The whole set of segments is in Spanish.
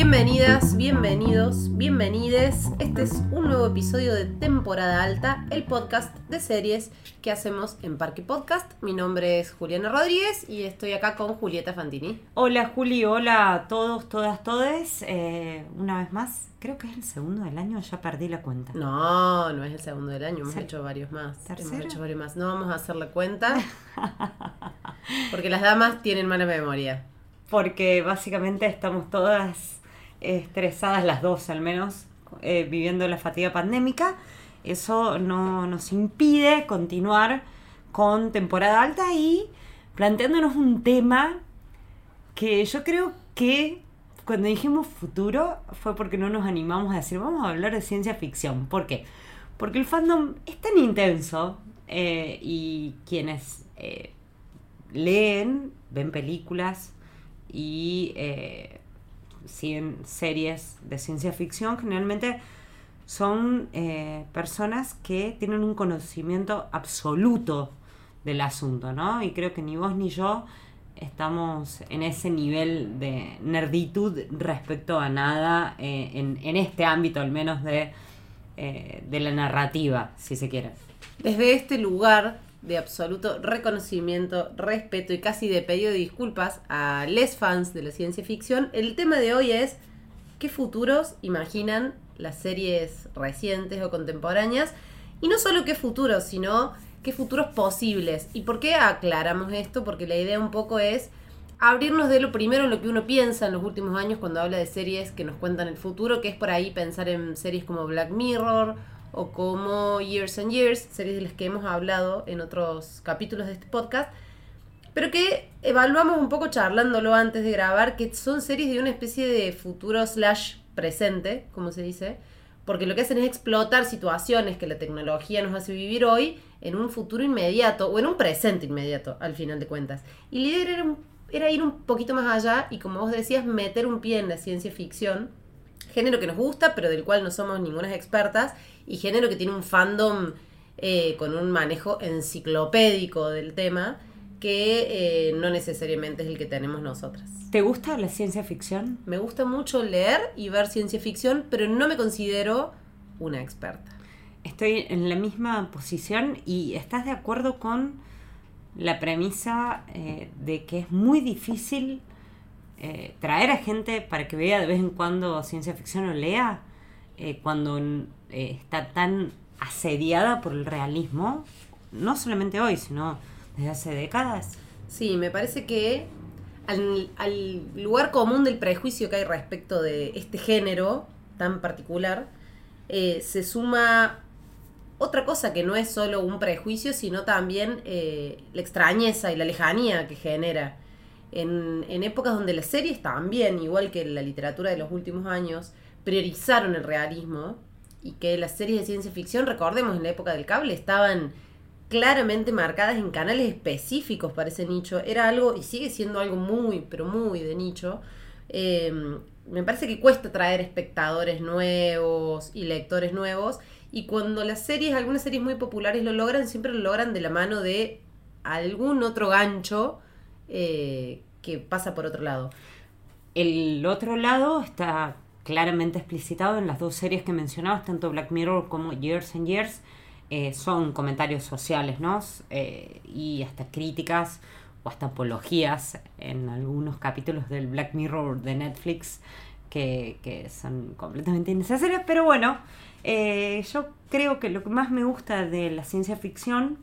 Bienvenidas, bienvenidos, bienvenides. Este es un nuevo episodio de Temporada Alta, el podcast de series que hacemos en Parque Podcast. Mi nombre es Juliana Rodríguez y estoy acá con Julieta Fantini. Hola Juli, hola a todos, todas, todes. Eh, una vez más, creo que es el segundo del año, ya perdí la cuenta. No, no es el segundo del año, hemos ¿Ser- hecho varios más. tercero? Hemos hecho varios más. No vamos a hacerle cuenta porque las damas tienen mala memoria. Porque básicamente estamos todas estresadas, las dos al menos, eh, viviendo la fatiga pandémica. Eso no nos impide continuar con temporada alta y planteándonos un tema que yo creo que cuando dijimos futuro fue porque no nos animamos a decir vamos a hablar de ciencia ficción. ¿Por qué? Porque el fandom es tan intenso eh, y quienes eh, leen, ven películas y siguen series de ciencia ficción, generalmente son eh, personas que tienen un conocimiento absoluto del asunto, ¿no? Y creo que ni vos ni yo estamos en ese nivel de nerditud respecto a nada eh, en, en este ámbito al menos de, eh, de la narrativa, si se quiere. Desde este lugar de absoluto reconocimiento, respeto y casi de pedido de disculpas a les fans de la ciencia ficción, el tema de hoy es qué futuros imaginan las series recientes o contemporáneas y no solo qué futuros, sino qué futuros posibles. ¿Y por qué aclaramos esto? Porque la idea un poco es abrirnos de lo primero en lo que uno piensa en los últimos años cuando habla de series que nos cuentan el futuro, que es por ahí pensar en series como Black Mirror o como Years and Years, series de las que hemos hablado en otros capítulos de este podcast, pero que evaluamos un poco charlándolo antes de grabar, que son series de una especie de futuro slash presente, como se dice, porque lo que hacen es explotar situaciones que la tecnología nos hace vivir hoy en un futuro inmediato o en un presente inmediato, al final de cuentas. Y la idea era, era ir un poquito más allá y, como vos decías, meter un pie en la ciencia ficción, género que nos gusta, pero del cual no somos ninguna expertas, y género que tiene un fandom eh, con un manejo enciclopédico del tema, que eh, no necesariamente es el que tenemos nosotras. ¿Te gusta la ciencia ficción? Me gusta mucho leer y ver ciencia ficción, pero no me considero una experta. Estoy en la misma posición y estás de acuerdo con la premisa eh, de que es muy difícil eh, traer a gente para que vea de vez en cuando ciencia ficción o lea eh, cuando eh, está tan asediada por el realismo, no solamente hoy, sino desde hace décadas. Sí, me parece que al, al lugar común del prejuicio que hay respecto de este género tan particular, eh, se suma otra cosa que no es solo un prejuicio, sino también eh, la extrañeza y la lejanía que genera. En, en épocas donde las series también, igual que la literatura de los últimos años, priorizaron el realismo y que las series de ciencia ficción, recordemos, en la época del cable estaban claramente marcadas en canales específicos para ese nicho. Era algo, y sigue siendo algo muy, pero muy de nicho. Eh, me parece que cuesta traer espectadores nuevos y lectores nuevos. Y cuando las series, algunas series muy populares lo logran, siempre lo logran de la mano de algún otro gancho eh, que pasa por otro lado. El otro lado está claramente explicitado en las dos series que mencionabas, tanto Black Mirror como Years and Years. Eh, son comentarios sociales, ¿no? Eh, y hasta críticas o hasta apologías en algunos capítulos del Black Mirror de Netflix que, que son completamente innecesarias. Pero bueno, eh, yo creo que lo que más me gusta de la ciencia ficción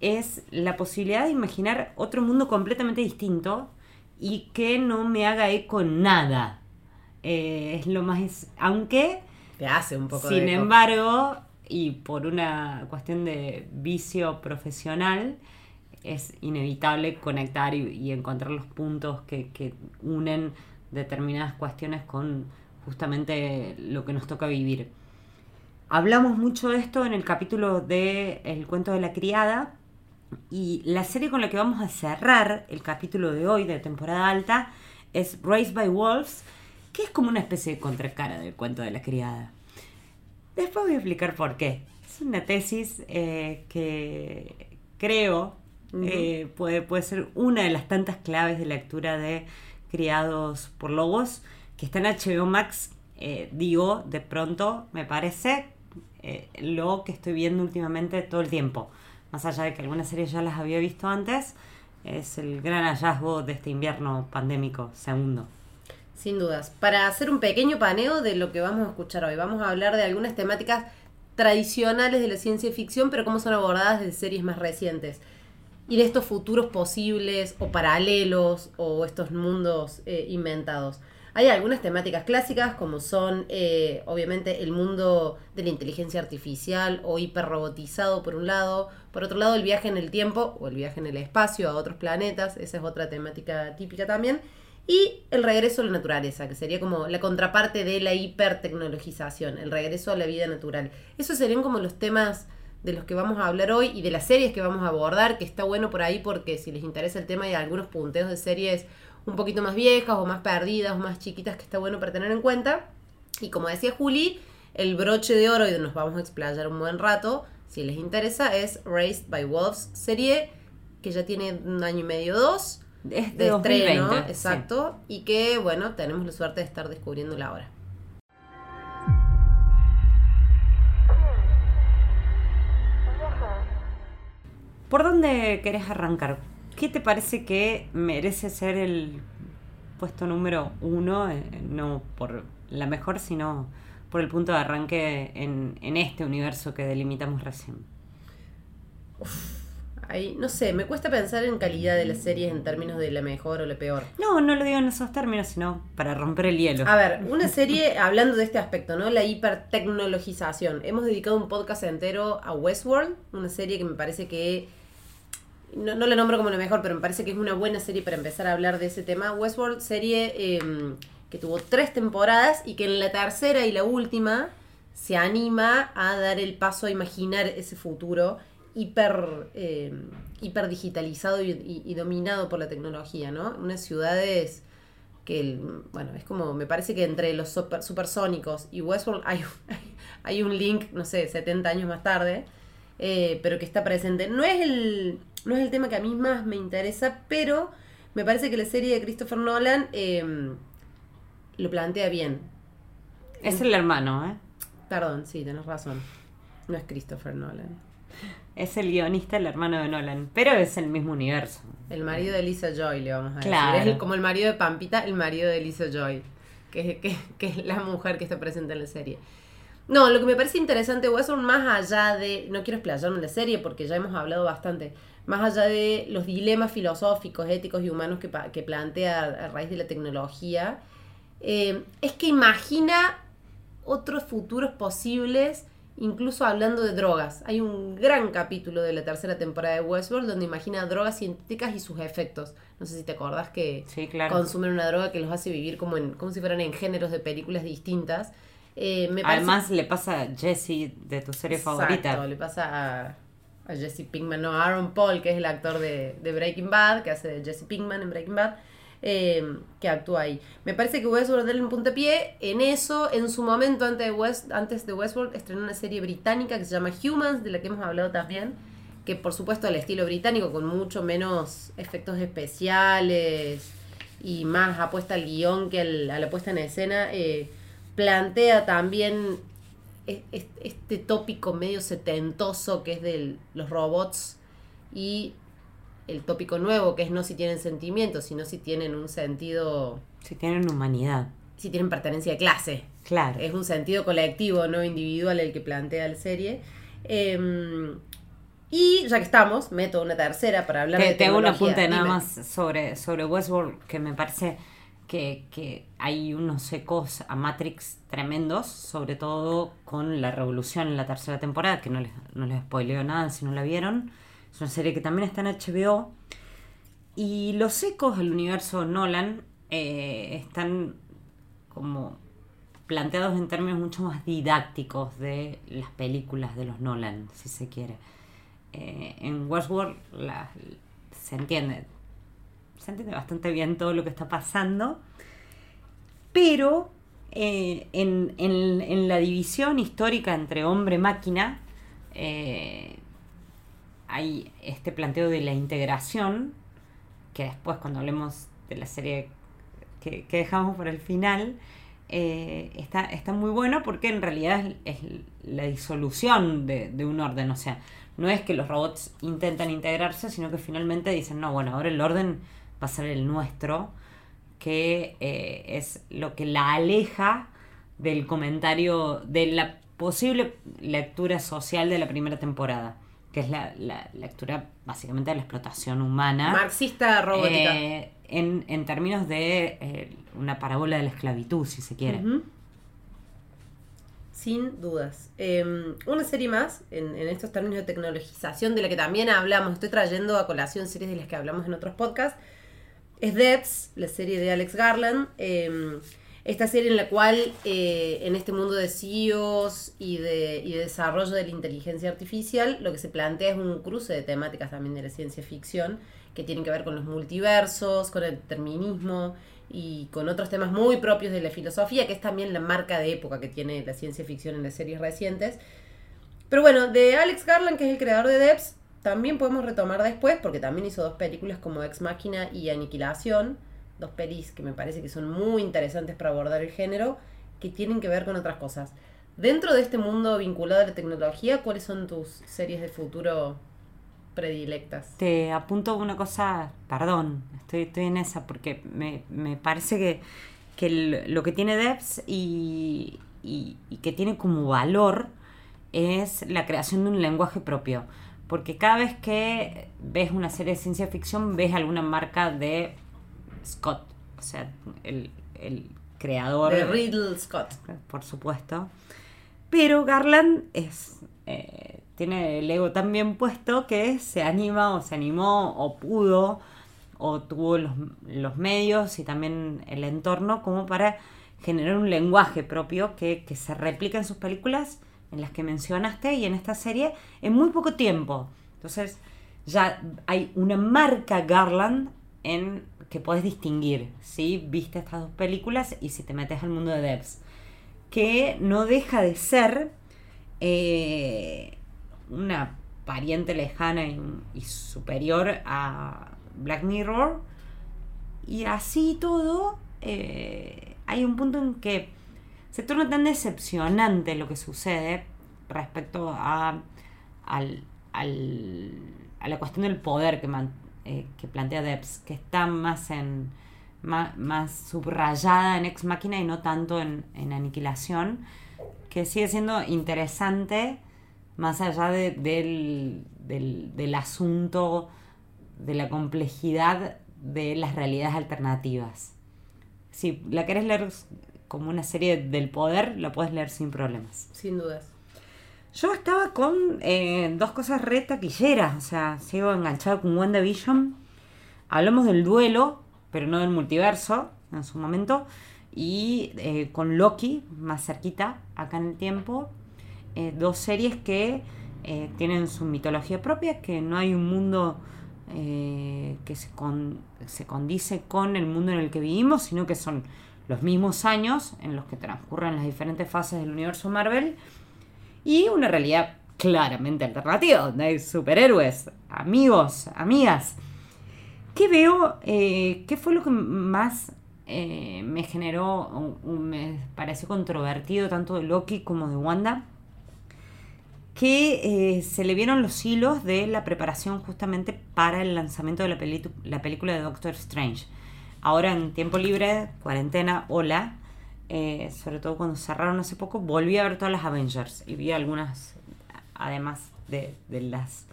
es la posibilidad de imaginar otro mundo completamente distinto y que no me haga eco en nada. Eh, es lo más... Aunque, Te hace un poco sin de embargo, y por una cuestión de vicio profesional, es inevitable conectar y, y encontrar los puntos que, que unen determinadas cuestiones con justamente lo que nos toca vivir. Hablamos mucho de esto en el capítulo de El cuento de la criada y la serie con la que vamos a cerrar el capítulo de hoy de temporada alta es Raised by Wolves, que es como una especie de contracara del cuento de la criada. Después voy a explicar por qué. Es una tesis eh, que creo eh, puede, puede ser una de las tantas claves de lectura de Criados por Lobos, que está en HBO Max, eh, digo, de pronto me parece lo que estoy viendo últimamente todo el tiempo. Más allá de que algunas series ya las había visto antes, es el gran hallazgo de este invierno pandémico segundo. Sin dudas. Para hacer un pequeño paneo de lo que vamos a escuchar hoy, vamos a hablar de algunas temáticas tradicionales de la ciencia ficción, pero cómo son abordadas desde series más recientes. Y de estos futuros posibles o paralelos o estos mundos eh, inventados. Hay algunas temáticas clásicas como son eh, obviamente el mundo de la inteligencia artificial o hiperrobotizado por un lado, por otro lado el viaje en el tiempo o el viaje en el espacio a otros planetas, esa es otra temática típica también, y el regreso a la naturaleza, que sería como la contraparte de la hipertecnologización, el regreso a la vida natural. Esos serían como los temas de los que vamos a hablar hoy y de las series que vamos a abordar, que está bueno por ahí porque si les interesa el tema hay algunos punteos de series un poquito más viejas o más perdidas o más chiquitas que está bueno para tener en cuenta. Y como decía Juli, el broche de oro y nos vamos a explayar un buen rato, si les interesa, es Raised by Wolves, serie que ya tiene un año y medio, dos, Es de, de estreno, 2020, exacto, y que bueno, tenemos la suerte de estar descubriéndola ahora. ¿Por dónde querés arrancar? ¿Qué te parece que merece ser el puesto número uno? eh, No por la mejor, sino por el punto de arranque en, en este universo que delimitamos recién. Ahí, no sé, me cuesta pensar en calidad de las series en términos de la mejor o la peor. No, no lo digo en esos términos, sino para romper el hielo. A ver, una serie hablando de este aspecto, ¿no? La hipertecnologización. Hemos dedicado un podcast entero a Westworld, una serie que me parece que no, no la nombro como la mejor, pero me parece que es una buena serie para empezar a hablar de ese tema. Westworld, serie eh, que tuvo tres temporadas y que en la tercera y la última se anima a dar el paso a imaginar ese futuro hiper, eh, hiper digitalizado y, y- y dominado por la tecnología, ¿no? Unas ciudades que, el- bueno, es como, me parece que entre los super, supersónicos y Westworld hay, un- hay un link, no sé, 70 años más tarde, eh, pero que está presente. No es, el, no es el tema que a mí más me interesa, pero me parece que la serie de Christopher Nolan eh, lo plantea bien. Es el hermano, ¿eh? Perdón, sí, tenés razón. No es Christopher Nolan. Es el guionista, el hermano de Nolan. Pero es el mismo universo. El marido de Lisa Joy, le vamos a Claro. decir. Es el- como el marido de Pampita, el marido de Lisa Joy, que, es- que, que es la mujer que está presente en la serie. No, lo que me parece interesante, Westworld, más allá de. No quiero explayarme en la serie porque ya hemos hablado bastante. Más allá de los dilemas filosóficos, éticos y humanos que, que plantea a raíz de la tecnología, eh, es que imagina otros futuros posibles, incluso hablando de drogas. Hay un gran capítulo de la tercera temporada de Westworld donde imagina drogas sintéticas y sus efectos. No sé si te acordás que Sí, claro. consumen una droga que los hace vivir como, en, como si fueran en géneros de películas distintas. Eh, me parece- Además, le pasa a Jesse de tu serie Exacto, favorita. le pasa a, a Jesse Pinkman, no, a Aaron Paul, que es el actor de, de Breaking Bad, que hace de Jesse Pinkman en Breaking Bad, eh, que actúa ahí. Me parece que Westworld darle un puntapié en eso. En su momento, antes de, West, antes de Westworld, estrenó una serie británica que se llama Humans, de la que hemos hablado también, que por supuesto al estilo británico, con mucho menos efectos especiales y más apuesta al guion que a la puesta en escena, eh, plantea también es- este tópico medio setentoso que es de los robots y el tópico nuevo que es no si tienen sentimientos, sino si tienen un sentido, Si tienen humanidad. si tienen pertenencia de clase. Claro. Es un sentido colectivo, no individual el que plantea la serie. Eh, y ya que estamos, meto una tercera para hablar Te, de te hago un apunte nada más sobre, sobre Westworld que me parece que, que hay unos ecos a Matrix tremendos, sobre todo con la revolución en la tercera temporada, que no les, no les spoileo nada si no la vieron. Es una serie que también está en HBO. Y los ecos del universo Nolan eh, están como planteados en términos mucho más didácticos de las películas de los Nolan, si se quiere. Eh, en Westworld se entiende se entiende bastante bien todo lo que está pasando pero eh, en, en- en la división histórica entre hombre-máquina hay este planteo de la integración que después cuando hablemos de la serie que, dejamos por el final, eh, está, está muy bueno porque en realidad es, la disolución de, un orden. O sea, no es que los robots intentan integrarse, sino que finalmente dicen, no, bueno, ahora el orden va a ser el nuestro, que eh, es lo que la aleja del comentario, de la posible lectura social de la primera temporada que es la, lectura básicamente de la explotación humana. Marxista robótica. Eh, en, términos de eh, una parábola de la esclavitud, si se quiere. Sin dudas. Em, una serie más, en, estos términos de tecnologización, de la que también hablamos, estoy trayendo a colación series de las que hablamos en otros podcasts, es Debs, la serie de Alex Garland. Esta serie en la cual eh, en este mundo de CEOs y de, y de desarrollo de la inteligencia artificial, lo que se plantea es un cruce de temáticas también de la ciencia ficción que tienen que ver con los multiversos, con el determinismo y con otros temas muy propios de la filosofía, que es también la marca de época que tiene la ciencia ficción en las series recientes. Pero bueno, de Alex Garland, que es el creador de Debs, también podemos retomar después, porque también hizo dos películas como Ex Máquina y Aniquilación, dos pelis que me parece que son muy interesantes para abordar el género, que tienen que ver con otras cosas. Dentro de este mundo vinculado a la tecnología, ¿cuáles son tus series de futuro predilectas? Te apunto una cosa, perdón, estoy, estoy en esa, porque me, parece que, que lo que tiene Debs y, y, y que tiene como valor es la creación de un lenguaje propio. Porque cada vez que ves una serie de ciencia ficción, ves alguna marca de Scott, o sea, el, creador. De Riddle Scott. Por supuesto. Pero Garland es. Eh, tiene el ego tan bien puesto que se anima o se animó o pudo o tuvo los, medios y también el entorno como para generar un lenguaje propio que, que, se replica en sus películas, en las que mencionaste y en esta serie, en muy poco tiempo. Entonces ya hay una marca Garland en que puedes distinguir si viste estas dos películas y si te metes al mundo de Devs. Que no deja de ser eh, una pariente lejana y, superior a Black Mirror. Y así todo, eh, hay un punto en que se torna tan decepcionante lo que sucede respecto a, al, a la cuestión del poder que, man, eh, que plantea Debs, que está más en más, subrayada en Ex Máquina y no tanto en, Aniquilación, que sigue siendo interesante más allá del, del, asunto de la complejidad de las realidades alternativas. Si la querés leer como una serie del poder, la puedes leer sin problemas. Sin dudas. Yo estaba con eh, dos cosas re taquilleras, o sea, sigo enganchado con WandaVision. Hablamos del duelo, pero no del multiverso en su momento. Y eh, con Loki, más cerquita, acá en el tiempo. Eh, dos series que tienen su mitología propia, que no hay un mundo que se, se condice con el mundo en el que vivimos, sino que son los mismos años en los que transcurren las diferentes fases del universo Marvel y una realidad claramente alternativa, donde hay superhéroes, amigos, amigas. ¿Qué veo? Eh, ¿Qué fue lo que más eh, me generó, me pareció controvertido tanto de Loki como de Wanda? Que eh, se le vieron los hilos de la preparación justamente para el lanzamiento de la, la película de Doctor Strange. Ahora en tiempo libre, cuarentena, hola eh, sobre todo cuando cerraron hace poco, volví a ver todas las Avengers y vi algunas, además de, las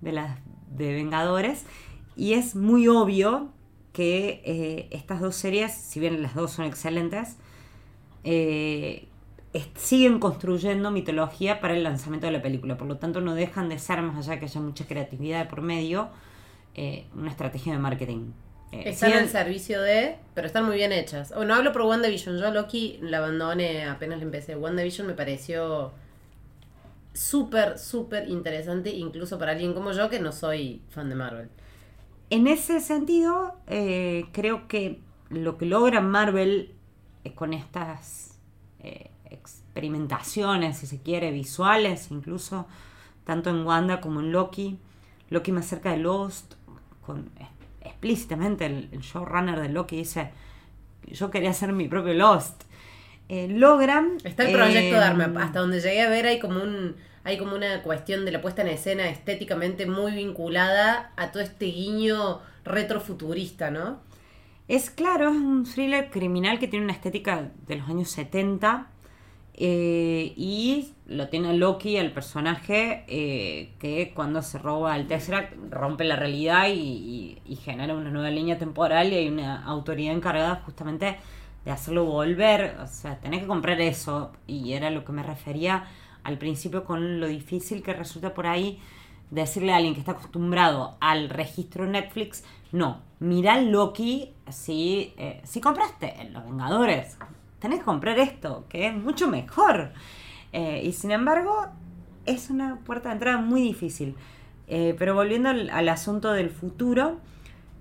de las de Vengadores. Y es muy obvio que eh, estas dos series, si bien las dos son excelentes, eh, siguen construyendo mitología para el lanzamiento de la película. Por lo tanto, no dejan de ser, más allá que haya mucha creatividad por medio, una estrategia de marketing. Eh, están al servicio de, pero están muy bien hechas. O no hablo por WandaVision, yo a Loki la abandoné apenas la empecé. WandaVision me pareció súper, súper interesante, incluso para alguien como yo que no soy fan de Marvel. En ese sentido, eh, creo que lo que logra Marvel con estas eh, experimentaciones, si se quiere, visuales, incluso tanto en Wanda como en Loki, Loki más cerca de Lost, con explícitamente el, showrunner de Loki dice, yo quería hacer mi propio Lost. Eh, logran... Está el proyecto eh, de Arma. Hasta donde llegué a ver hay como un hay como una cuestión de la puesta en escena estéticamente muy vinculada a todo este guiño retrofuturista, ¿no? Es claro, es un thriller criminal que tiene una estética de los años 70 eh, y lo tiene Loki, el personaje eh, que cuando se roba el Tesseract rompe la realidad y, genera una nueva línea temporal y hay una autoridad encargada justamente de hacerlo volver. O sea, tenés que comprar eso y era lo que me refería al principio con lo difícil que resulta por ahí decirle a alguien que está acostumbrado al registro Netflix, no, mira Loki si, eh, si compraste Los Vengadores, tenés que comprar esto, que es mucho mejor. Eh, y sin embargo, es una puerta de entrada muy difícil. Eh, pero volviendo al, asunto del futuro,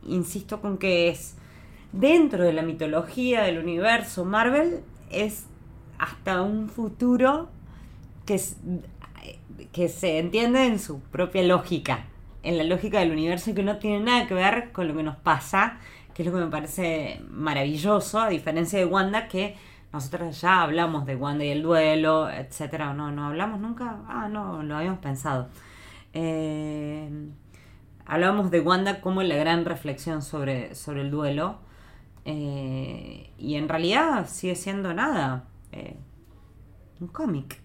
insisto con que es dentro de la mitología del universo Marvel, es hasta un futuro que, que se entiende en su propia lógica, en la lógica del universo que no tiene nada que ver con lo que nos pasa, que es lo que me parece maravilloso, a diferencia de Wanda, que nosotros ya hablamos de Wanda y el duelo, etcétera. No, no hablamos nunca. Ah, no, lo habíamos pensado. Eh, hablamos de Wanda como la gran reflexión sobre, sobre el duelo. Eh, y en realidad sigue siendo nada. Eh, un cómic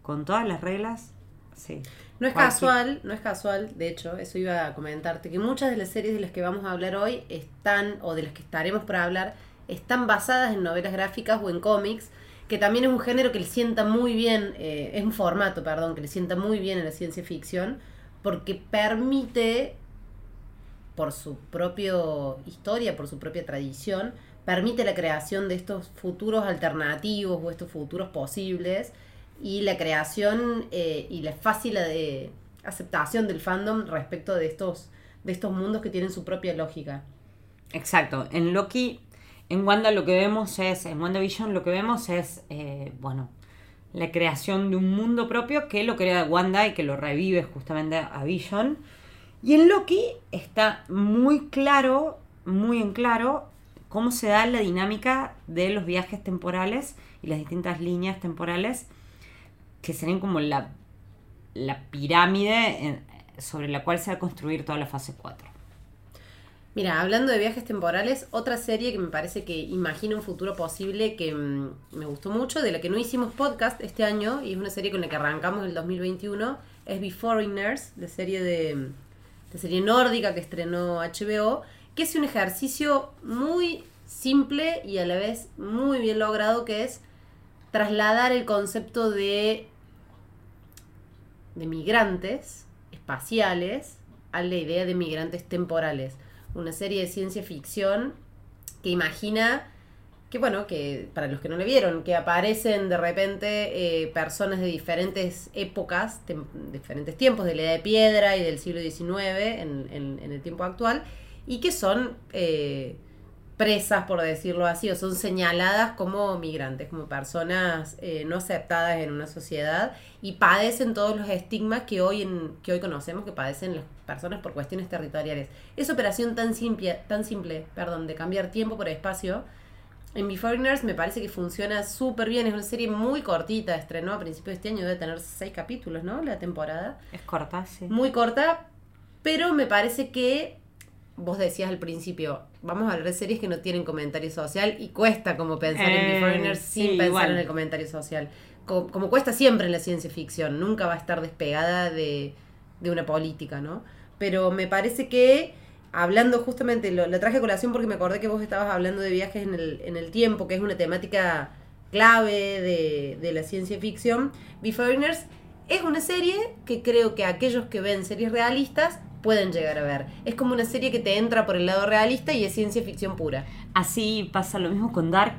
con todas las reglas, sí. No es casual, no es casual, de hecho, eso iba a comentarte, que muchas de las series de las que vamos a hablar hoy están, o de las que estaremos para hablar, están basadas en novelas gráficas o en cómics, que también es un género que le sienta muy bien, eh, es un formato, perdón, que le sienta muy bien en la ciencia ficción, porque permite, por su propia historia, por su propia tradición, permite la creación de estos futuros alternativos o estos futuros posibles y la creación eh, y la fácil de aceptación del fandom respecto de estos, de estos mundos que tienen su propia lógica. Exacto. En Loki, en Wanda lo que vemos es, en WandaVision lo que vemos es, eh, bueno, la creación de un mundo propio que lo crea Wanda y que lo revive justamente a Vision. Y en Loki está muy claro, muy en claro, cómo se da la dinámica de los viajes temporales y las distintas líneas temporales que serían como la, la pirámide sobre la cual se va a construir toda la fase 4. Mira, hablando de viajes temporales, otra serie que me parece que imagina un futuro posible que mm, me gustó mucho, de la que no hicimos podcast este año, y es una serie con la que arrancamos el 2021, es Beforeigners, de serie de, de serie nórdica que estrenó HBO, que es un ejercicio muy simple y a la vez muy bien logrado, que es trasladar el concepto de de migrantes espaciales a la idea de migrantes temporales. Una serie de ciencia ficción que imagina que, bueno, que para los que no le vieron, que aparecen de repente eh, personas de diferentes épocas, diferentes tiempos, de la edad de piedra y del siglo XIX en, el tiempo actual, y que son eh, presas, por decirlo así, o son señaladas como migrantes, como personas eh, no aceptadas en una sociedad y padecen todos los estigmas que hoy, en, que hoy conocemos que padecen las personas por cuestiones territoriales. Esa operación tan simple, tan simple perdón, de cambiar tiempo por espacio, en Beforeigners me parece que funciona súper bien. Es una serie muy cortita, estrenó a principios de este año, debe tener seis capítulos, ¿no? La temporada. Es corta, sí. Muy corta, pero me parece que vos decías al principio, vamos a ver series que no tienen comentario social y cuesta como pensar en The eh, sin pensar en el comentario social. Como, cuesta siempre en la ciencia ficción, nunca va a estar despegada de, una política, ¿no? Pero me parece que, hablando justamente, lo, traje a colación porque me acordé que vos estabas hablando de viajes en el, en el tiempo, que es una temática clave de, de la ciencia ficción. The Foreigners es una serie que creo que aquellos que ven series realistas pueden llegar a ver. Es como una serie que te entra por el lado realista y es ciencia ficción pura. Así pasa lo mismo con Dark.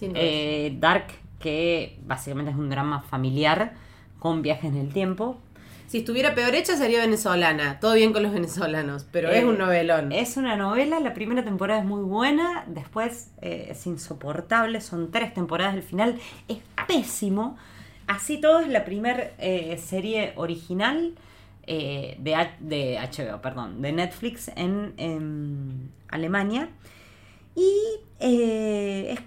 Eh, Dark, que básicamente es un drama familiar con viajes en el tiempo. Si estuviera peor hecha sería venezolana. Todo bien con los venezolanos, pero es un eh, novelón. Es una novela, la primera temporada es muy buena, después eh, es insoportable, son tres temporadas, el final es pésimo. Así todo es la primera serie original eh, de, de, HBO, perdón, de Netflix en, Alemania. Y Eh, es-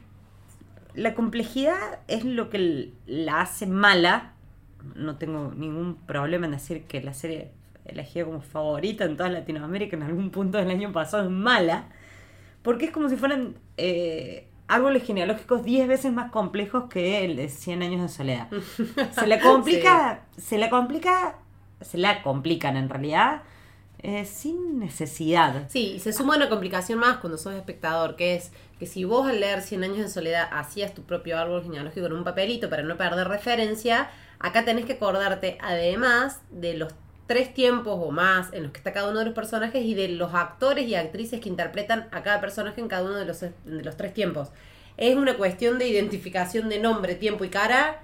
la complejidad es lo que la hace mala. No tengo ningún problema en decir que la serie elegida como favorita en toda Latinoamérica en algún punto del año pasado es mala. Porque es como si fueran eh, árboles genealógicos 10 veces más complejos que el de 100 años de soledad. Se le complica, se le complica, se la complican en realidad eh, sin necesidad. Sí, y se suma una complicación más cuando sos espectador, que es que si vos al leer 100 años de soledad hacías tu propio árbol genealógico en un papelito para no perder referencia, acá tenés que acordarte además de los tres tiempos o más en los que está cada uno de los personajes y de los actores y actrices que interpretan a cada personaje en cada uno de los, de los tres tiempos. Es una cuestión de identificación de nombre, tiempo y cara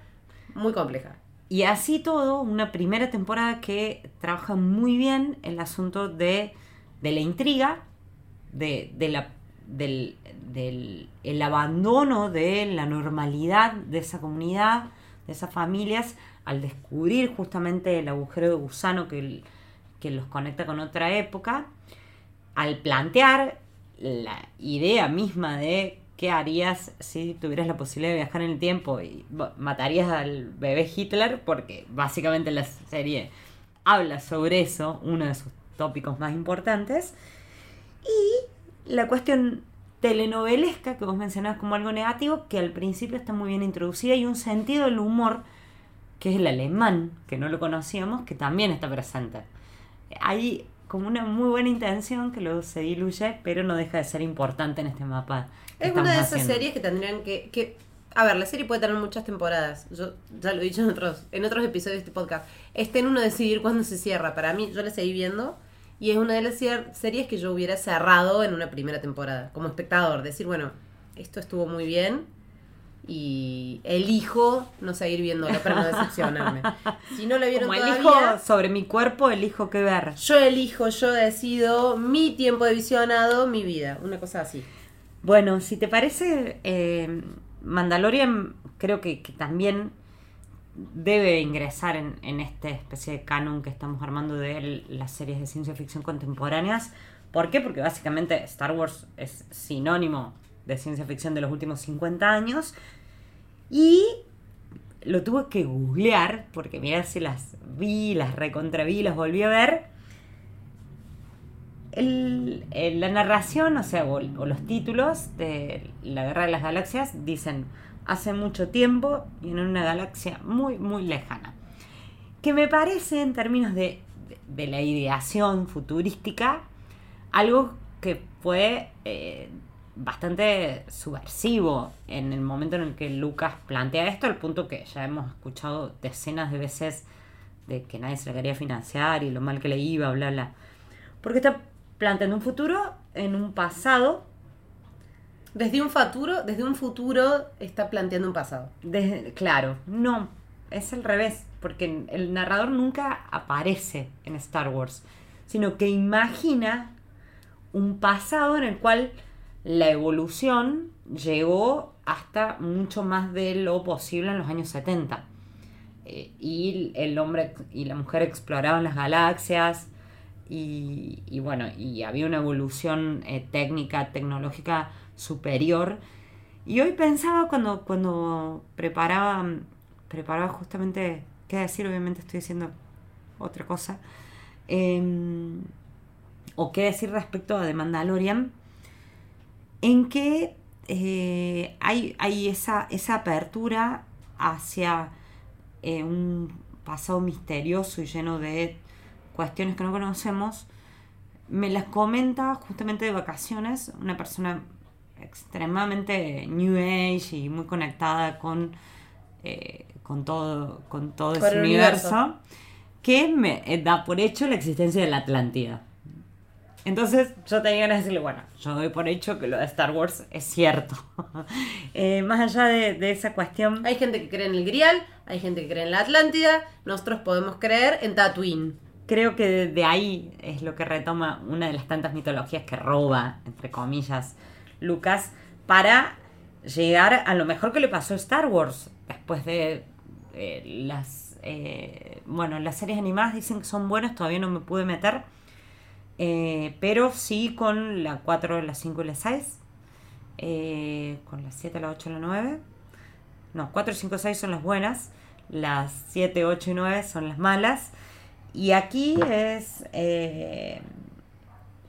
muy compleja. Y así todo, una primera temporada que trabaja muy bien el asunto de, de la intriga, de, de la, del, del el abandono de la normalidad de esa comunidad, de esas familias, al descubrir justamente el agujero de gusano que, que los conecta con otra época, al plantear la idea misma de qué harías si tuvieras la posibilidad de viajar en el tiempo y matarías al bebé Hitler, porque básicamente la serie habla sobre eso, uno de sus tópicos más importantes, y la cuestión telenovelesca que vos mencionabas como algo negativo, que al principio está muy bien introducida, y un sentido del humor, que es el alemán, que no lo conocíamos, que también está presente. Hay como una muy buena intención que luego se diluye, pero no deja de ser importante en este mapa. Es una de esas haciendo. series que tendrían que, que- A ver, la serie puede tener muchas temporadas. Yo ya lo he dicho en otros, en otros episodios de este podcast. Está en uno decidir cuándo se cierra. Para mí, yo la seguí viendo. Y es una de las series que yo hubiera cerrado en una primera temporada. Como espectador. Decir, bueno, esto estuvo muy bien. Y elijo no seguir viéndola para no decepcionarme. Si no la vieron Como todavía... elijo sobre mi cuerpo, elijo qué ver. Yo elijo, yo decido mi tiempo de visionado, mi vida. Una cosa así. Bueno, si te parece, eh, Mandalorian creo que, que también debe ingresar en, en esta especie de canon que estamos armando de el- las series de ciencia ficción contemporáneas. ¿Por qué? Porque básicamente Star Wars es sinónimo de ciencia ficción de los últimos 50 años. Y lo tuve que googlear, porque mira si las vi, las recontraví, las volví a ver. El- la narración, o sea, o, los títulos de La Guerra de las Galaxias dicen hace mucho tiempo y en una galaxia muy, muy lejana. Que me parece, en términos de, de- de la ideación futurística, algo que fue eh, bastante subversivo en el momento en el que Lucas plantea esto, al punto que ya hemos escuchado decenas de veces de que nadie se la quería financiar y lo mal que le iba, bla, bla. Porque está planteando un futuro en un pasado, Desde un futuro, desde un futuro está planteando un pasado. desde- claro, no, es al revés, porque el narrador nunca aparece en Star Wars, sino que imagina un pasado en el cual la evolución llegó hasta mucho más de lo posible en los años 70. Eh, y el hombre y la mujer exploraban las galaxias y, bueno, y había una evolución eh, técnica, tecnológica superior. Y hoy pensaba cuando, cuando preparaba, preparaba justamente, qué decir, obviamente estoy diciendo otra cosa, em, o qué decir respecto a The Mandalorian, en que eh, hay, hay esa, esa apertura hacia eh, un pasado misterioso y lleno de cuestiones que no conocemos. Me las comenta justamente de vacaciones una persona extremadamente New Age y muy conectada con, eh, con todo, con todo Con ese universo, universo. que me da por hecho la existencia de la Atlántida. Entonces yo tenía ganas de decirle, bueno, yo doy por hecho que lo de Star Wars es cierto. Eh, más allá de, de esa cuestión... Hay gente que cree en el Grial, hay gente que cree en la Atlántida, nosotros podemos creer en Tatooine. Creo que de, de ahí es lo que retoma una de las tantas mitologías que roba, entre comillas, Lucas, para llegar a lo mejor que le pasó a Star Wars después de eh, las... eh, bueno, las series animadas dicen que son buenas, todavía no me pude meter, eh, pero sí con la 4, la 5 y la 6. eh, con las 7, la 8, la 9. No, 4, 5, 6 son las buenas. Las 7, 8 y 9 son las malas. Y aquí es eh,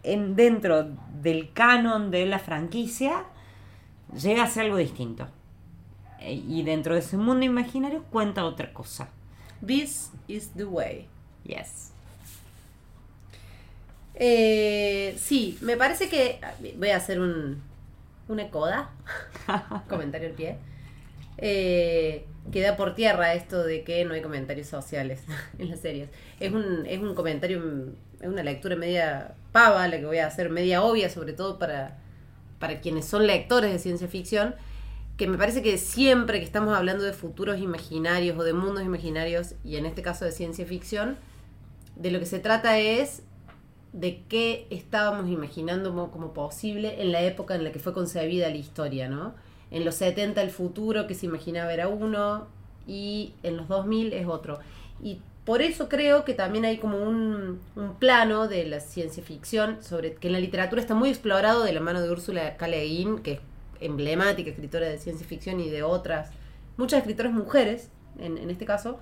en, dentro del canon de la franquicia, llega a ser algo distinto. Eh, y dentro de ese mundo imaginario cuenta otra cosa. This is the way. Yes. Eh, sí, me parece que. Voy a hacer un. Una coda. Comentario al pie. Eh, queda por tierra esto de que no hay comentarios sociales en las series. Es un, es un comentario, es una lectura media pava, la que voy a hacer media obvia, sobre todo para, para quienes son lectores de ciencia ficción, que me parece que siempre que estamos hablando de futuros imaginarios o de mundos imaginarios, y en este caso de ciencia ficción, de lo que se trata es de qué estábamos imaginando como, posible en la época en la que fue concebida la historia, ¿no? En los 70 el futuro que se imaginaba era uno y en los 2000 es otro. Y por eso creo que también hay como un, un plano de la ciencia ficción sobre que en la literatura está muy explorado de la mano de Úrsula K. Que es emblemática escritora de ciencia ficción y de otras, muchas escritoras mujeres, en este caso,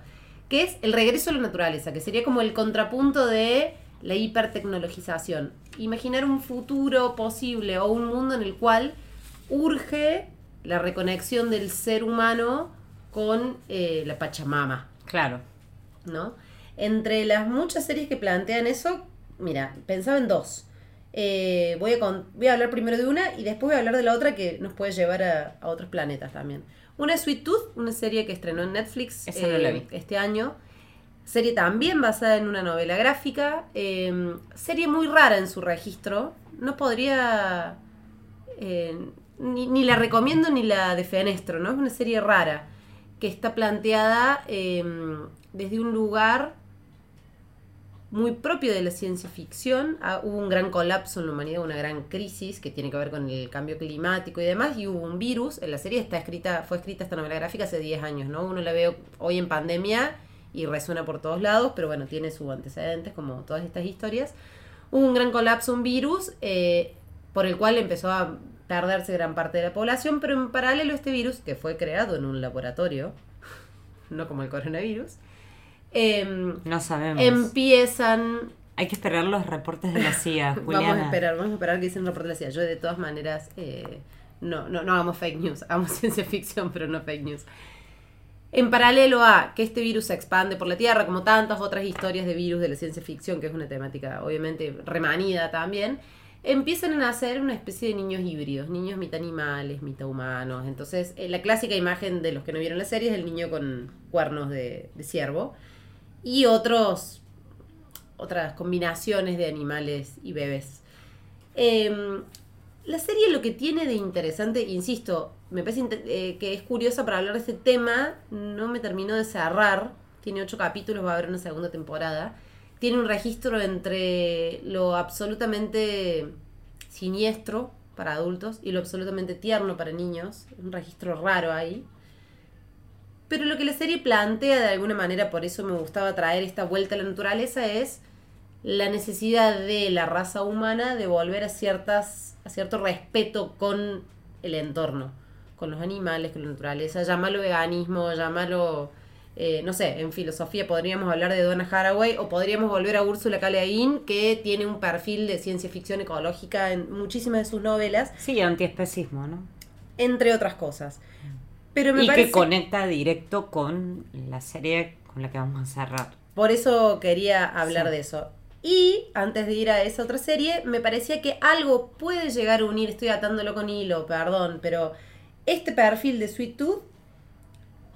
que es el regreso a la naturaleza, que sería como el contrapunto de la hipertecnologización. Imaginar un futuro posible o un mundo en el cual urge la reconexión del ser humano con eh, la Pachamama, Claro. ¿no? Entre las muchas series que plantean eso, mira, pensaba en dos. Eh, voy, a con- voy a hablar primero de una y después voy a hablar de la otra que nos puede llevar a, a otros planetas también. Una es Sweet Tooth, una serie que estrenó en Netflix no vi. este año. Serie también basada en una novela gráfica. eh, serie muy rara en su registro. No podría... eh, ni, ni la recomiendo ni la defenestro, ¿no? Es una serie rara que está planteada eh, desde un lugar muy propio de la ciencia ficción. Ah, hubo un gran colapso en la humanidad, una gran crisis que tiene que ver con el cambio climático y demás, y hubo un virus. En la serie está escrita, fue escrita esta novela gráfica hace 10 años, ¿no? Uno la ve hoy en pandemia y resuena por todos lados, pero bueno, tiene sus antecedentes, como todas estas historias. Hubo un gran colapso, un virus, eh, por el cual empezó a perderse gran parte de la población, pero en paralelo este virus, que fue creado en un laboratorio, no como el coronavirus, em, No sabemos. empiezan Hay que esperar los reportes de la CIA, Juliana. Vamos a esperar, vamos a esperar que dicen un reporte de la CIA. Yo de todas maneras, eh, no, no, no hagamos fake news, hagamos ciencia ficción, pero no fake news. En paralelo a que este virus se expande por la Tierra, como tantas otras historias de virus de la ciencia ficción, que es una temática obviamente remanida también, empiezan a nacer una especie de niños híbridos, niños mitad animales, mitad humanos. Entonces, eh, la clásica imagen de los que no vieron la serie es el niño con cuernos de, ciervo y otros otras combinaciones de animales y bebés. Em, la serie lo que tiene de interesante, insisto, me parece eh, que es curiosa para hablar de este tema, no me terminó de cerrar, tiene ocho capítulos, va a haber una segunda temporada, tiene un registro entre lo absolutamente siniestro para adultos y lo absolutamente tierno para niños, un registro raro ahí. Pero lo que la serie plantea de alguna manera, por eso me gustaba traer esta vuelta a la naturaleza, es la necesidad de la raza humana de volver a ciertas a cierto respeto con el entorno, con los animales, con la naturaleza, llámalo veganismo, llámalo eh, no sé, en filosofía podríamos hablar de Donna Haraway o podríamos volver a Úrsula K. Le Guin, que tiene un perfil de ciencia ficción ecológica en muchísimas de sus novelas, Sí, antiespecismo, ¿no? entre otras cosas. Pero me y parece que conecta directo con la serie con la que vamos a cerrar. Por eso quería hablar Sí. de eso. Y antes de ir a esa otra serie, me parecía que algo puede llegar a unir, estoy atándolo con hilo, perdón, pero este perfil de Sweet Tooth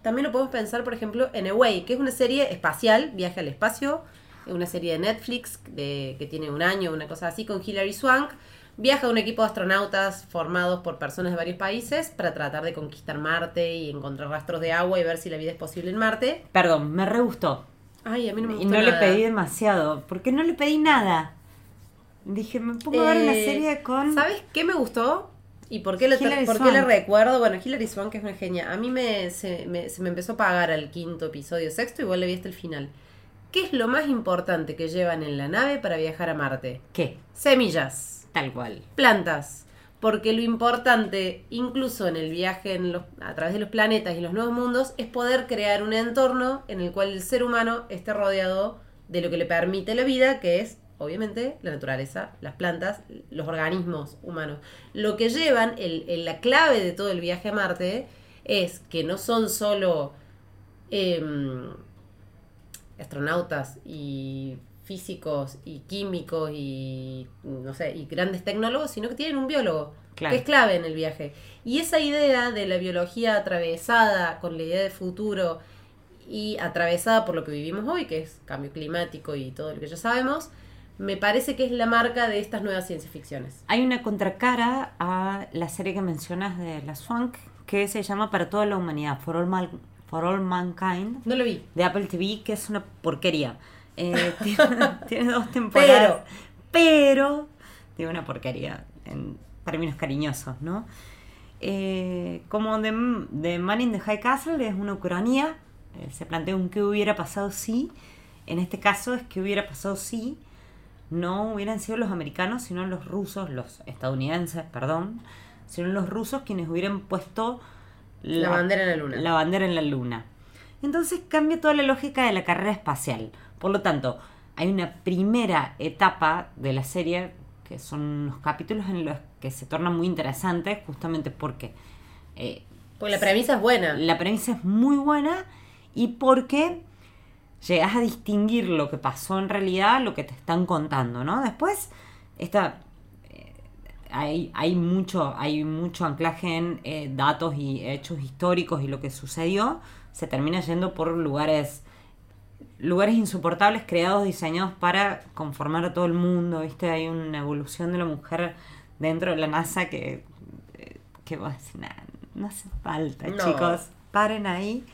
también lo podemos pensar, por ejemplo, en Away, que es una serie espacial, viaje al espacio, es una serie de Netflix de, que tiene un año, una cosa así, con Hilary Swank. Viaja un equipo de astronautas formados por personas de varios países para tratar de conquistar Marte y encontrar rastros de agua y ver si la vida es posible en Marte. Perdón, me re gustó. Ay, a mí no me Y gustó no le pedí demasiado, porque no le pedí nada. Dije, me pongo a ver una Eh, serie con... ¿Sabes qué me gustó? ¿Y por qué, Hilary por qué Swank. recuerdo? Bueno, Hilary Swank es una genia. A mí me se, me se me empezó a pagar al quinto episodio, sexto, igual le vi hasta el final. ¿Qué es lo más importante que llevan en la nave para viajar a Marte? ¿Qué? Semillas, Tal cual. plantas. porque lo importante, incluso en el viaje en los, a través de los planetas y los nuevos mundos, es poder crear un entorno en el cual el ser humano esté rodeado de lo que le permite la vida, que es obviamente la naturaleza, las plantas, los organismos humanos. Lo que llevan, el, la clave de todo el viaje a Marte, es que no son solo em, astronautas y físicos y químicos y no sé, y grandes tecnólogos, sino que tienen un biólogo, que es clave en el viaje. Y esa idea de la biología atravesada con la idea de futuro y atravesada por lo que vivimos hoy, que es cambio climático y todo lo que ya sabemos, me parece que es la marca de estas nuevas ciencias ficciones. Hay una contracara a la serie que mencionas de la Swank que se llama Para toda la humanidad, For All, For All Mankind. No lo vi. De Apple TV, que es una porquería. Eh, tiene, dos temporadas. Pero. tiene una porquería, en términos cariñosos, ¿no? Eh, como de, de, Man in the High Castle es una ucronía. Eh, se plantea un qué hubiera pasado si. En este caso es que hubiera pasado si no hubieran sido los americanos, sino los rusos, los estadounidenses, perdón, sino los rusos quienes hubieran puesto la, bandera en la luna. La bandera en la luna. Entonces cambia toda la lógica de la carrera espacial. Por lo tanto, hay una primera etapa de la serie que son los capítulos en los que se tornan muy interesantes justamente porque... Eh, pues la premisa es buena. La premisa es muy buena y porque llegas a distinguir lo que pasó en realidad, lo que te están contando, ¿no? Después, esta, eh, hay, hay, mucho, hay mucho anclaje en eh, datos y hechos históricos y lo que sucedió, se termina yendo por lugares lugares insoportables creados, diseñados para conformar a todo el mundo, ¿viste? Hay una evolución de la mujer dentro de la NASA que, eh, que vos decís, no hace falta, chicos, paren ahí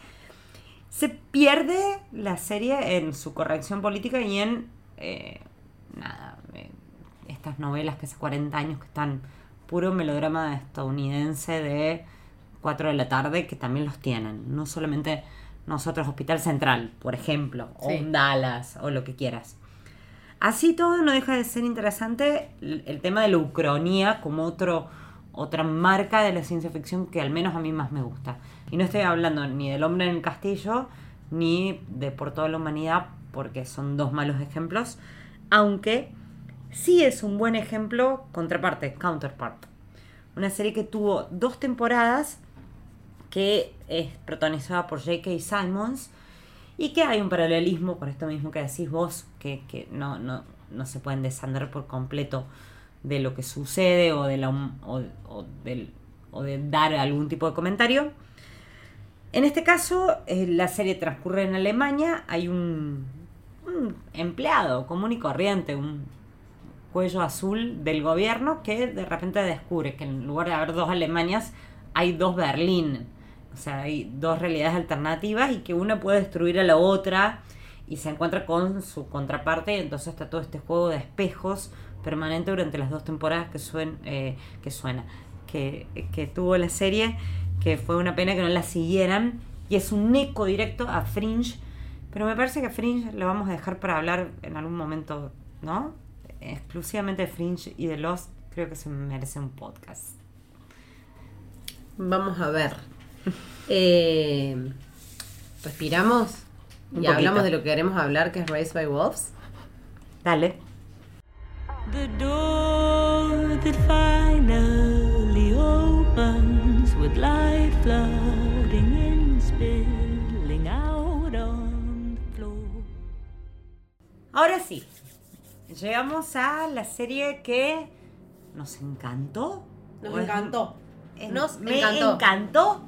se pierde la serie en su corrección política y en eh, nada, eh, estas novelas que hace 40 años que están puro melodrama estadounidense de 4 de la tarde que también los tienen, no solamente nosotros Hospital Central, por ejemplo, o Dallas o lo que quieras. Así todo no deja de ser interesante el tema de la ucronía como otro, otra marca de la ciencia ficción que al menos a mí más me gusta. Y no estoy hablando ni del hombre en el castillo, ni de por toda la humanidad, porque son dos malos ejemplos, aunque sí es un buen ejemplo, contraparte, Counterpart. Una serie que tuvo dos temporadas, que es protagonizada por J.K. Simons, y que hay un paralelismo con esto mismo que decís vos, que, no, no, no, se pueden desandar por completo de lo que sucede o de, la, o, o de dar algún tipo de comentario. En este caso, eh, la serie transcurre en Alemania, hay un, empleado común y corriente, un cuello azul del gobierno que de repente descubre que en lugar de haber dos Alemanias, hay dos Berlín. O sea, hay dos realidades alternativas y que una puede destruir a la otra y se encuentra con su contraparte y entonces está todo este juego de espejos permanente durante las dos temporadas que, suen, eh, que suena, que, que tuvo la serie que fue una pena que no la siguieran. Y es un eco directo a Fringe. Pero me parece que Fringe lo vamos a dejar para hablar en algún momento, ¿no? Exclusivamente de Fringe y de Lost, creo que se merece un podcast. Vamos a ver. Eh, respiramos y hablamos de lo que queremos hablar, que es Race by Wolves. Dale. The door Ahora sí, llegamos a la serie que nos encantó. Nos encantó. Nos me encantó.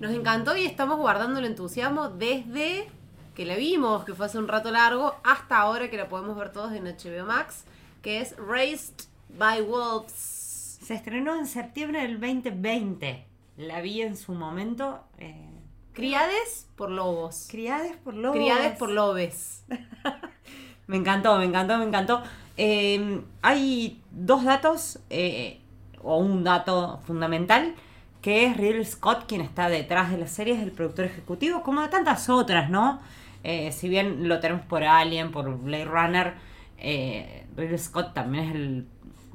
Nos encantó y estamos guardando el entusiasmo desde que la vimos, que fue hace un rato largo, hasta ahora que la podemos ver todos en HBO Max, que es Raised by Wolves. Se estrenó en septiembre del 2020. La vi en su momento. Eh, Criades por lobos. Criades por lobos. Criades por lobes. me encantó, me encantó, me encantó. Em, hay dos datos, eh, o un dato fundamental, que es Ridley Scott quien está detrás de la serie, es el productor ejecutivo, como de tantas otras, ¿no? Eh, si bien lo tenemos por Alien, por Blade Runner, Ridley Scott también es el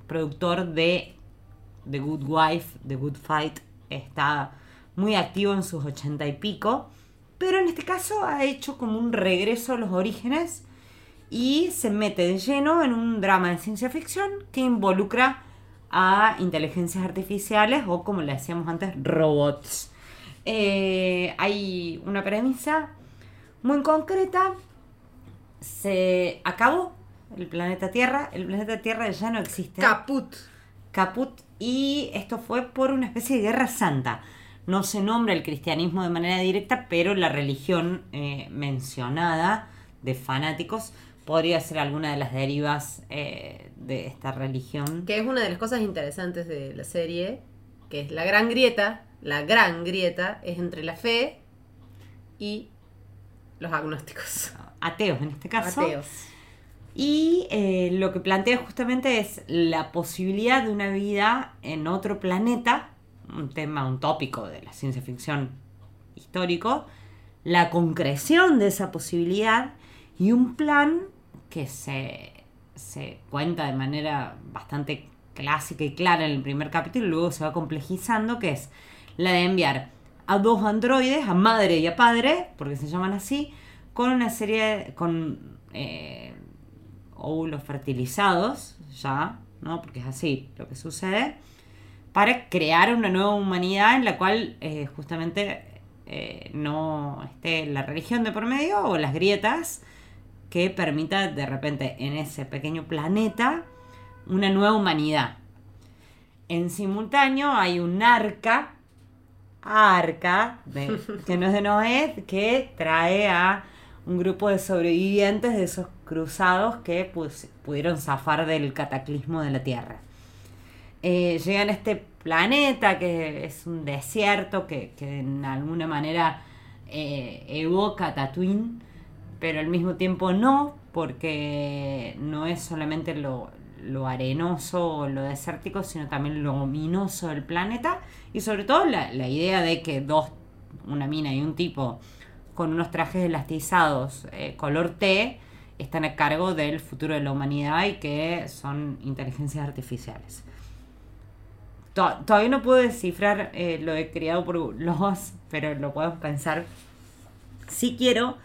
productor de The Good Wife, The Good Fight, está muy activo en sus ochenta y pico, pero en este caso ha hecho como un regreso a los orígenes y se mete de lleno en un drama de ciencia ficción que involucra a inteligencias artificiales o como le decíamos antes, robots. Eh, hay una premisa muy concreta. Se acabó el planeta Tierra. El planeta Tierra ya no existe. Caput. Caput. Y esto fue por una especie de guerra santa. No se nombra el cristianismo de manera directa, pero la religión eh, mencionada de fanáticos podría ser alguna de las derivas eh, de esta religión. Que es una de las cosas interesantes de la serie, que es la gran grieta, la gran grieta es entre la fe y los agnósticos. Ateos en este caso. Ateos. Y eh, lo que plantea justamente es la posibilidad de una vida en otro planeta, un tema, un tópico de la ciencia ficción histórico, la concreción de esa posibilidad y un plan que se, se cuenta de manera bastante clásica y clara en el primer capítulo y luego se va complejizando, que es la de enviar a dos androides, a madre y a padre, porque se llaman así, con una serie, con eh, óvulos fertilizados, ya, ¿no? Porque es así lo que sucede, para crear una nueva humanidad en la cual eh, justamente eh, no esté la religión de por medio o las grietas que permita de repente en ese pequeño planeta una nueva humanidad. En simultáneo hay un arca, arca, que no es de Noé, que trae a un grupo de sobrevivientes de esos cruzados que pues, pudieron zafar del cataclismo de la Tierra. Eh, llegan a este planeta que es un desierto que, que en alguna manera eh, evoca Tatooine pero al mismo tiempo no, porque no es solamente lo, arenoso o lo desértico, sino también lo ominoso del planeta y sobre todo la, idea de que dos, una mina y un tipo con unos trajes elastizados eh, color T están a cargo del futuro de la humanidad y que son inteligencias artificiales. Todavía no puedo descifrar eh, lo de criado por los, pero lo podemos pensar. Si quiero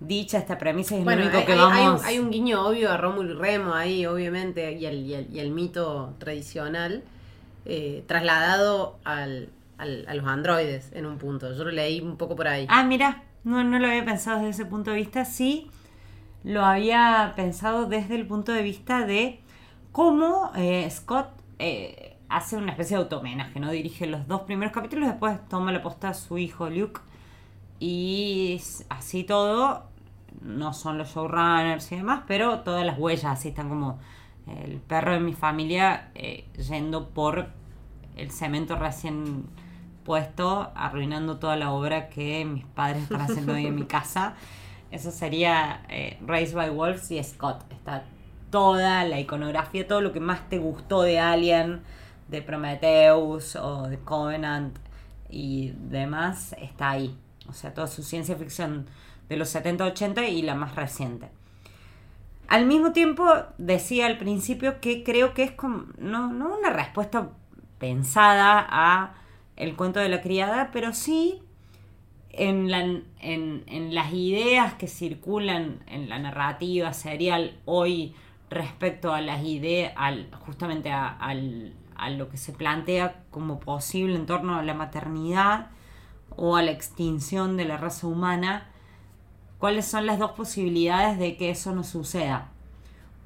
dicha esta premisa es lo único que vamos... Hay, un guiño obvio a Rómulo y Remo ahí, obviamente, y el, y el, mito tradicional, eh, trasladado al, a los androides en un punto. Yo lo leí un poco por ahí. Ah, mira, no, no lo había pensado desde ese punto de vista. Sí, lo había pensado desde el punto de vista de cómo eh, Scott eh, hace una especie de automenaje, ¿no? Dirige los dos primeros capítulos, después toma la posta a su hijo Luke y así todo, no son los showrunners y demás, pero todas las huellas así están como el perro de mi familia eh, yendo por el cemento recién puesto, arruinando toda la obra que mis padres están haciendo hoy en mi casa. Eso sería eh, Raised by Wolves y Scott. Está toda la iconografía, todo lo que más te gustó de Alien, de Prometheus o de Covenant y demás, está ahí o sea, toda su ciencia ficción de los 70-80 y la más reciente. Al mismo tiempo, decía al principio que creo que es como, no, una respuesta pensada a el cuento de la criada, pero sí en, las ideas que circulan en la narrativa serial hoy respecto a las ideas, al, justamente a, a lo que se plantea como posible en torno a la maternidad o a la extinción de la raza humana, ¿cuáles son las dos posibilidades de que eso no suceda?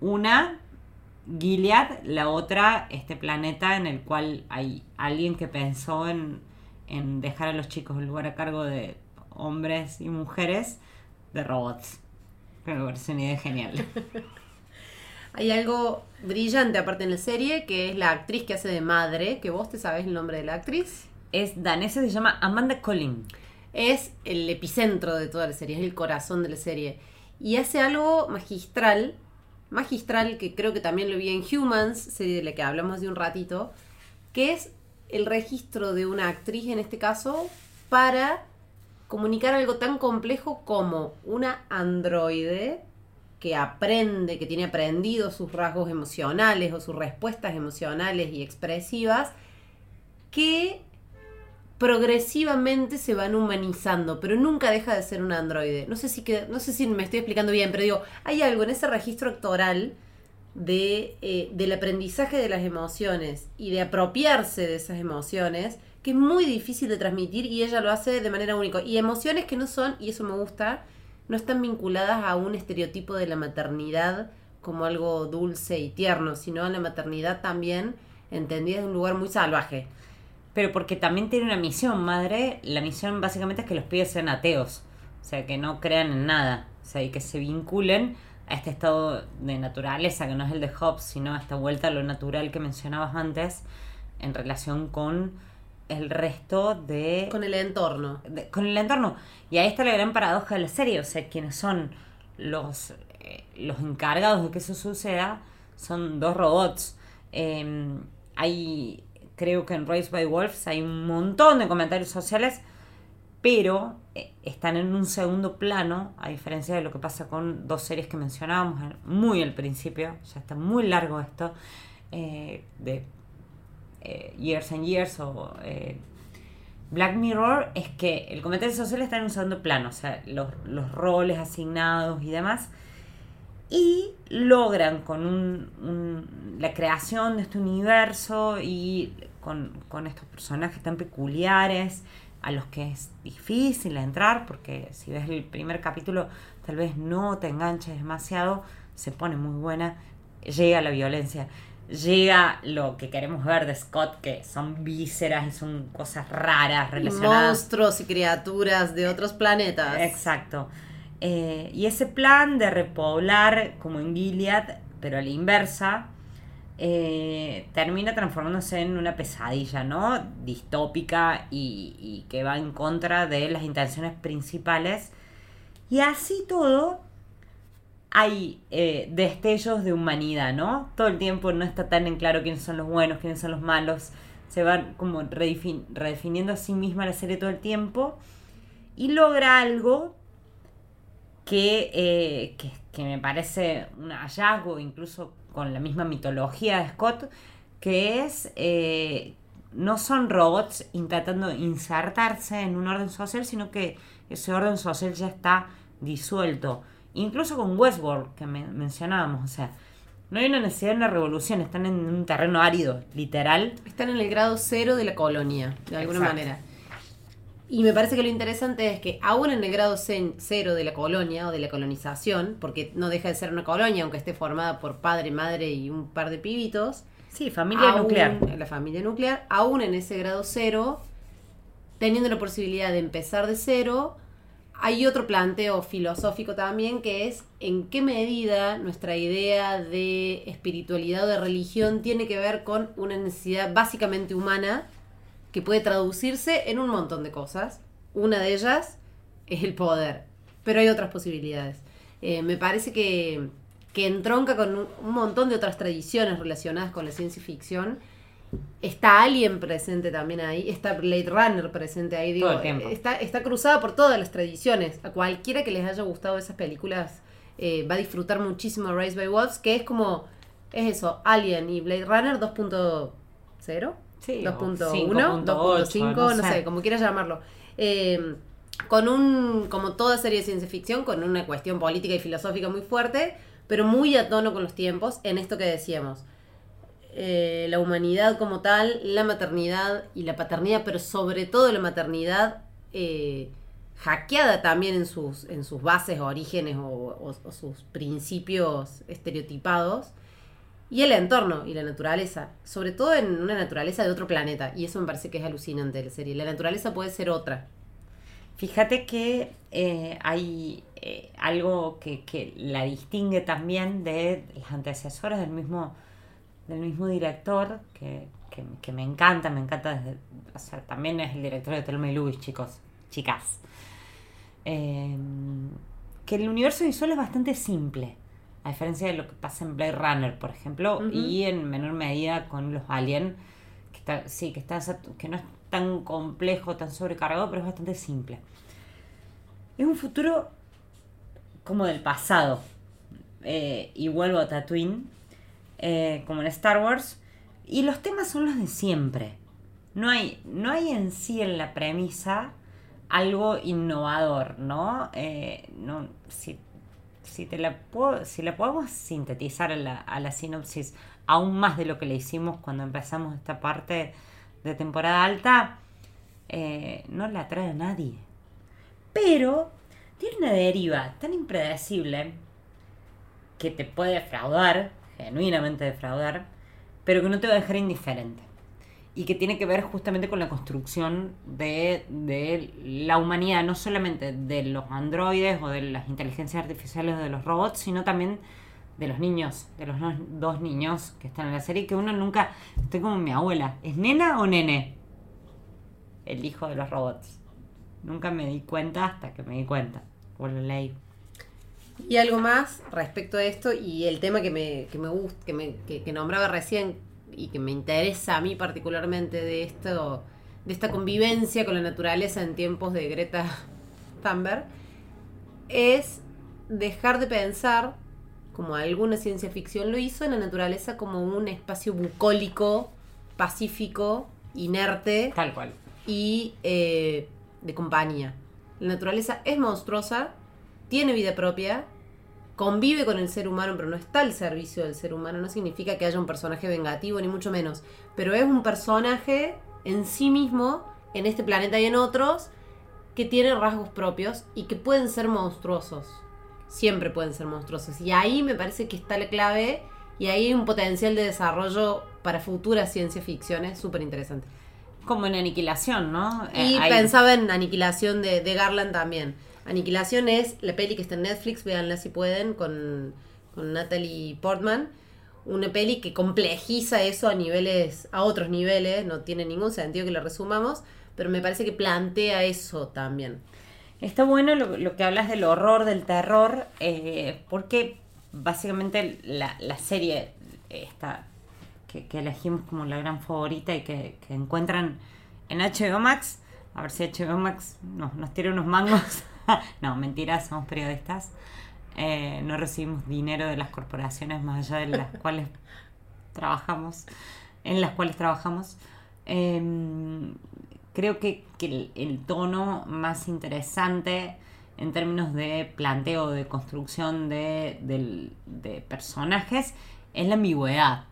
Una, Gilead, la otra, este planeta en el cual hay alguien que pensó en, dejar a los chicos el lugar a cargo de hombres y mujeres de robots. Creo que parece una idea genial. Hay algo brillante aparte en la serie, que es la actriz que hace de madre, que vos te sabes el nombre de la actriz es danesa, se llama Amanda Collin. Es el epicentro de toda la serie, es el corazón de la serie. Y hace algo magistral, magistral, que creo que también lo vi en Humans, serie de la que hablamos de un ratito, que es el registro de una actriz, en este caso, para comunicar algo tan complejo como una androide que aprende, que tiene aprendido sus rasgos emocionales o sus respuestas emocionales y expresivas, que progresivamente se van humanizando, pero nunca deja de ser un androide. No sé si, que, no sé si me estoy explicando bien, pero digo, hay algo en ese registro actoral de, eh, del aprendizaje de las emociones y de apropiarse de esas emociones que es muy difícil de transmitir y ella lo hace de manera única. Y emociones que no son, y eso me gusta, no están vinculadas a un estereotipo de la maternidad como algo dulce y tierno, sino a la maternidad también entendida de un lugar muy salvaje. Pero porque también tiene una misión, madre. La misión básicamente es que los pibes sean ateos. O sea, que no crean en nada. O sea, y que se vinculen a este estado de naturaleza, que no es el de Hobbes, sino a esta vuelta a lo natural que mencionabas antes, en relación con el resto de... Con el entorno. con el entorno. Y ahí está la gran paradoja de la serie, o sea, quienes son los, eh, los encargados de que eso suceda son dos robots. Em, hay, creo que en Race by Wolves hay un montón de comentarios sociales, pero eh, están en un segundo plano, a diferencia de lo que pasa con dos series que mencionábamos muy al principio, ya está muy largo esto, eh, de eh, Years and Years o Black Mirror es que el comentario social está en un segundo plano, o sea, los, roles asignados y demás, y logran con la creación de este universo y con, con, estos personajes tan peculiares a los que es difícil entrar, porque si ves el primer capítulo tal vez no te enganches demasiado, se pone muy buena, llega la violencia llega lo que queremos ver de Scott, que son vísceras y son cosas raras relacionadas. Monstruos y criaturas de otros planetas. Exacto. Eh, y ese plan de repoblar, como en Gilead, pero a la inversa, eh, termina transformándose en una pesadilla, ¿no? Distópica y, que va en contra de las intenciones principales. Y así todo, hay eh, destellos de humanidad, ¿no? Todo el tiempo no está tan en claro quiénes son los buenos, quiénes son los malos. Se va como redefiniendo a sí misma la serie todo el tiempo. Y logra algo que, eh, que, me parece un hallazgo, incluso con la misma mitología de Scott, que es eh, no son robots intentando insertarse en un orden social, sino que ese orden social ya está disuelto Incluso con Westworld, que mencionábamos, o sea, no hay una necesidad de una revolución, están en un terreno árido, literal. Están en el grado cero de la colonia, de alguna manera. Y me parece que lo interesante es que aún en el grado cero de la colonia o de la colonización, porque no deja de ser una colonia, aunque esté formada por padre, madre y un par de pibitos. Sí, familia nuclear. La familia nuclear, aún en ese grado cero, teniendo la posibilidad de empezar de cero, hay otro planteo filosófico también que es en qué medida nuestra idea de espiritualidad o de religión tiene que ver con una necesidad básicamente humana que puede traducirse en un montón de cosas. Una de ellas es el poder, pero hay otras posibilidades. Eh, me parece que, que entronca con un montón de otras tradiciones relacionadas con la ciencia ficción Está Alien presente también ahí, está Blade Runner presente ahí, digo, está, está cruzada por todas las tradiciones. A cualquiera que les haya gustado esas películas eh, va a disfrutar muchísimo Race by Wolves, que es como, es eso, Alien y Blade Runner 2.0, sí, 2.1, 2.5, no, sé. como quieras llamarlo. Eh, con un, como toda serie de ciencia ficción, con una cuestión política y filosófica muy fuerte, pero muy a tono con los tiempos en esto que decíamos eh, la humanidad como tal, la maternidad y la paternidad, pero sobre todo la maternidad eh, hackeada también en sus, en sus bases, orígenes o, sus principios estereotipados, y el entorno y la naturaleza, sobre todo en una naturaleza de otro planeta, y eso me parece que es alucinante de la serie. La naturaleza puede ser otra. Fíjate que eh, hay algo que, que, la distingue también de las antecesoras del mismo del mismo director, que, me encanta, me encanta desde, o sea, también es el director de Telma y Luis, chicos, chicas. Em, que el universo visual es bastante simple, a diferencia de lo que pasa en Blade Runner, por ejemplo, y en menor medida con los Alien, que está, sí, que, está, que no es tan complejo, tan sobrecargado, pero es bastante simple. Es un futuro como del pasado, eh, y vuelvo a Tatooine, eh, como en Star Wars, y los temas son los de siempre. No hay, no hay en sí en la premisa algo innovador, ¿no? Eh, no si, si, te la si la podemos sintetizar a la, a la sinopsis aún más de lo que le hicimos cuando empezamos esta parte de temporada alta, eh, no la trae a nadie. Pero tiene una deriva tan impredecible que te puede defraudar, genuinamente defraudar, pero que no te va a dejar indiferente. Y que tiene que ver justamente con la construcción de, de la humanidad, no solamente de los androides o de las inteligencias artificiales o de los robots, sino también de los niños, de los dos niños que están en la serie, que uno nunca, estoy como mi abuela, ¿es nena o nene? El hijo de los robots. Nunca me di cuenta hasta que me di cuenta. O lo leí. Y algo más respecto a esto y el tema que me, que me gusta, que, me, que nombraba recién y que me interesa a mí particularmente de esto, de esta convivencia con la naturaleza en tiempos de Greta Thunberg, es dejar de pensar, como alguna ciencia ficción lo hizo, en la naturaleza como un espacio bucólico, pacífico, inerte, Tal cual. y eh, de compañía. La naturaleza es monstruosa, tiene vida propia, convive con el ser humano, pero no está al servicio del ser humano. No significa que haya un personaje vengativo, ni mucho menos. Pero es un personaje en sí mismo, en este planeta y en otros, que tiene rasgos propios y que pueden ser monstruosos. Siempre pueden ser monstruosos. Y ahí me parece que está la clave y ahí hay un potencial de desarrollo para futuras ciencia ficciones súper interesante. Como en aniquilación, ¿no? Y Eh, hay- pensaba en Aniquilación de, de Garland también. Aniquilación es la peli que está en Netflix, véanla si pueden, con, con Natalie Portman. Una peli que complejiza eso a niveles, a otros niveles, no tiene ningún sentido que lo resumamos, pero me parece que plantea eso también. Está bueno lo, lo que hablas del horror, del terror, eh, porque básicamente la, la serie esta que, que elegimos como la gran favorita y que, que encuentran en HBO Max, a ver si HBO Max nos, nos tira unos mangos. no, mentira, somos periodistas. Eh, no recibimos dinero de las corporaciones más allá de las cuales trabajamos, en las cuales trabajamos. Em, creo que, que el, el tono más interesante en términos de planteo, de construcción de, de personajes, es la ambigüedad.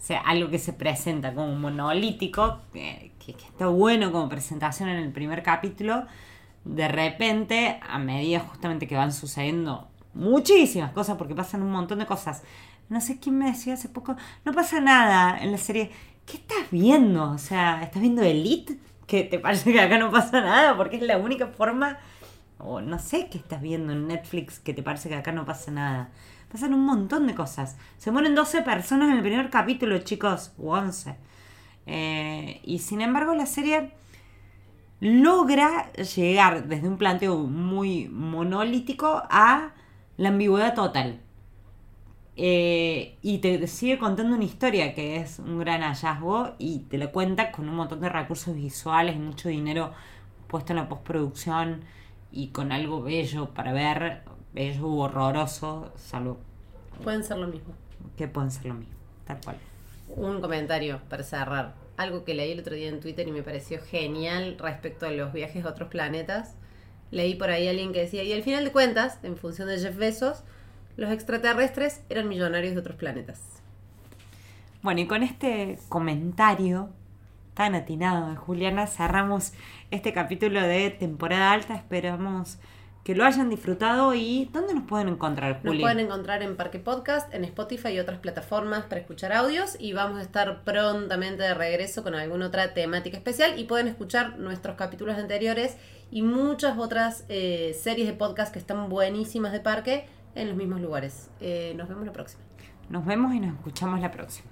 O sea, algo que se presenta como monolítico, que- que está bueno como presentación en el primer capítulo, de repente, a medida justamente que van sucediendo muchísimas cosas, porque pasan un montón de cosas. No sé quién me decía hace poco, no pasa nada en la serie. ¿Qué estás viendo? O sea, ¿estás viendo Elite? Que te parece que acá no pasa nada, porque es la única forma, o no sé qué estás viendo en Netflix que te parece que acá no pasa nada. Pasan un montón de cosas. Se mueren 12 personas en el primer capítulo, chicos, o 11. Eh, y sin embargo, la serie logra llegar desde un planteo muy monolítico a la ambigüedad total. Eh, y te sigue contando una historia que es un gran hallazgo y te lo cuenta con un montón de recursos visuales y mucho dinero puesto en la postproducción y con algo bello para ver, bello u horroroso, salvo Pueden ser lo mismo. que pueden ser lo mismo, tal cual. Un comentario para cerrar. Algo que leí el otro día en Twitter y me pareció genial respecto a los viajes a otros planetas. Leí por ahí a alguien que decía, y al final de cuentas, en función de Jeff Bezos, los extraterrestres eran millonarios de otros planetas. Bueno, y con este comentario tan atinado de Juliana cerramos este capítulo de temporada alta. Esperamos que lo hayan disfrutado y ¿dónde nos pueden encontrar, Nos Juli? pueden encontrar en Parque Podcast, en Spotify y otras plataformas para escuchar audios y vamos a estar prontamente de regreso con alguna otra temática especial y pueden escuchar nuestros capítulos anteriores y muchas otras eh, series de podcast que están buenísimas de Parque en los mismos lugares. Eh, nos vemos la próxima. Nos vemos y nos escuchamos la próxima.